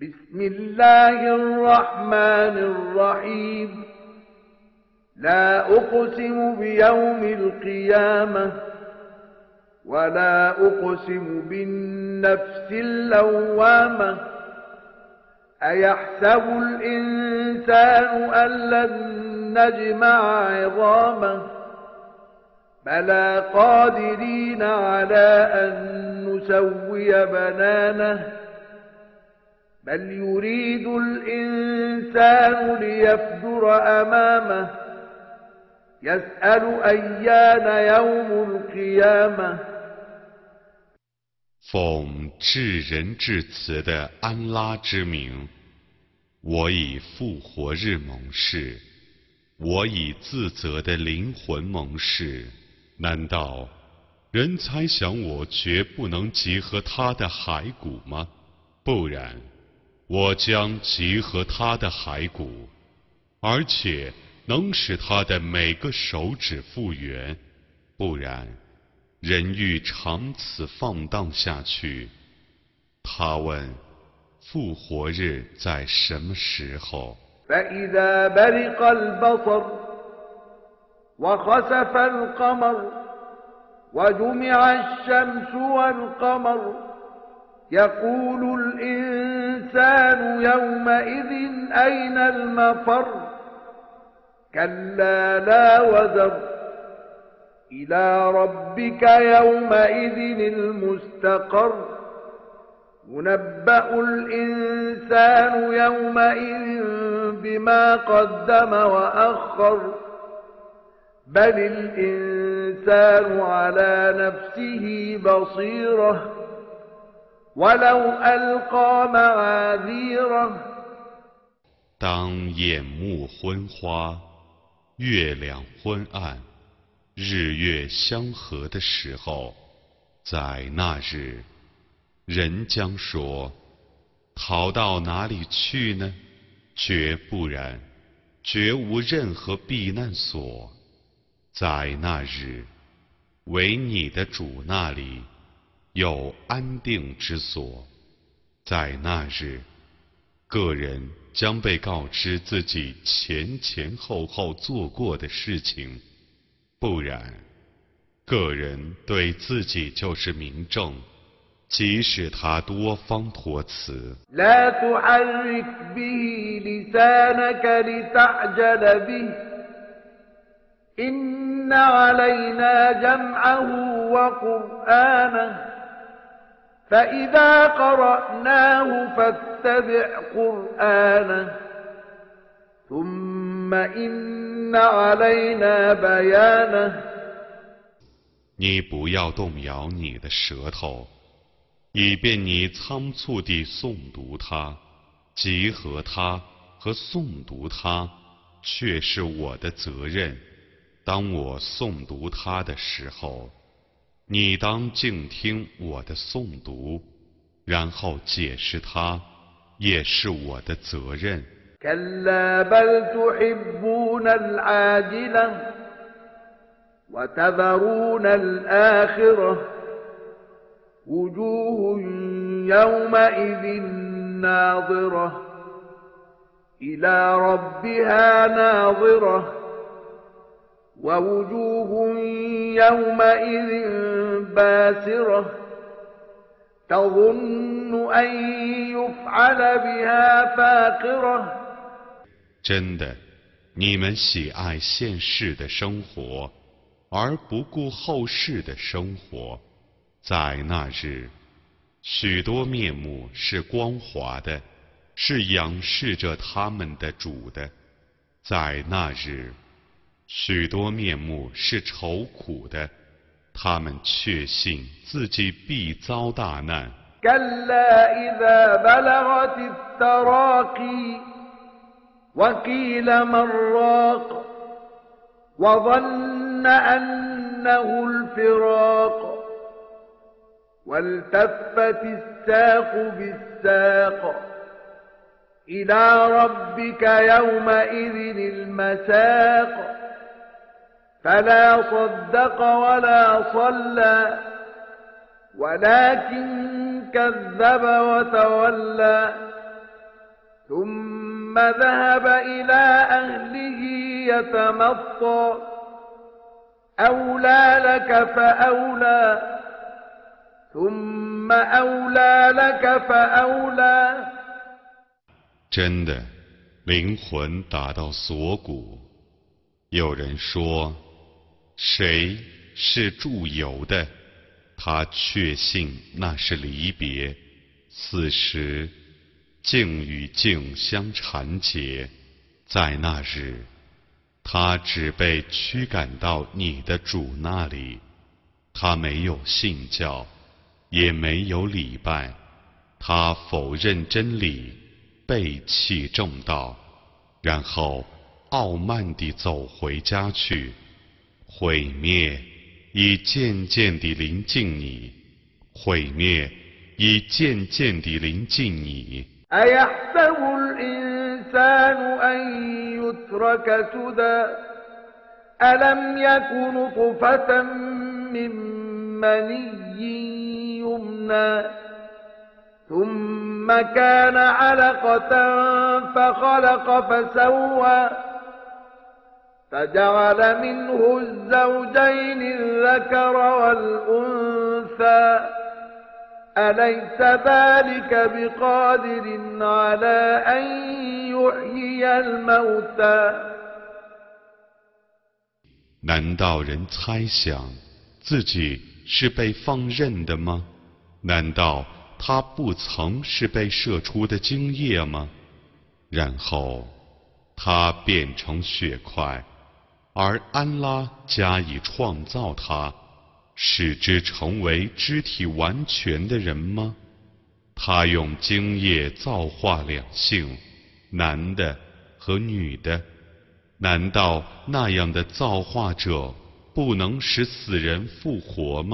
بسم الله الرحمن الرحيم. لا أقسم بيوم القيامة ولا أقسم بالنفس اللوامة. أيحسب الإنسان أن لن نجمع عظامه؟ بلى قادرين على أن نسوي بنانه؟ بل يريد الإنسان ليفجر أمامه يسأل أيان يوم القيامة 奉至仁至慈的安拉之名，我以复活日盟誓，我以自责的灵魂盟誓。难道人猜想我绝不能集合他的骸骨吗？不然， 我将集合他的骸骨，而且能使他的每个手指复原。不然。人欲长此放荡下去，他问：复活日在什么时候 يقول الإنسان يومئذ أين المفر؟ كلا لا وزر. إلى ربك يومئذ المستقر. ينبأ الإنسان يومئذ بما قدم وأخر. بل الإنسان على نفسه معاذيره 当眼目昏花，月亮昏暗。日月相合的时候，在那日，人将说：“逃到哪里去呢？”绝不然，绝无任何避难所。在那日，唯你的主那里有安定之所。在那日，个人将被告知自己前前后后做过的事情。不然，个人对自己就是明证，即使他多方托辞你不要动摇你的舌头，以便你仓促地诵读它，集合它和诵读它，却是我的责任。当我诵读它的时候，你当静听我的诵读，然后解释它，也是我的责任。ووجوه يومئذ باسرة تظن أن يفعل بها فاقرة 真的，你们喜爱现世的生活，而不顾后世的生活。在那日，许多面目是光滑的，是仰视着他们的主的；在那日， 许多面目是愁苦的，他们确信自己必遭大难。وقيل من راق وظن أنه الفراق والتفت الساق بالساق إلى ربك يومئذ المساق فلا صدق ولا صلى ولكن كذب وتولى ثم ذهب إلى أهله يتمطى أولى لك فأولى ثم أولى لك فأولى 真的，灵魂达到锁骨。有人说， 谁是住游的？他确信那是离别。此时，境与境相缠结，在那日，他只被驱赶到你的主那里。他没有信教，也没有礼拜，他否认真理，背弃正道，然后傲慢地走回家去。毁灭已渐渐地临近你，毁灭已渐渐地临近你。 أيحسب الإنسان أن يترك سدى ألم يك نطفة من مني يمنى ثم كان علقة فخلق فسوى فجعل منه الزوجين الذكر والأنثى أليس ذلك بقادر على أن يحيي الموتى 难道人猜想自己是被放任的吗？难道他不曾是被射出的精液吗？然后他变成血块， 而安拉加以创造他，使之成为肢体完全的人吗？他用精液造化两性，男的和女的。难道那样的造化者不能使死人复活吗？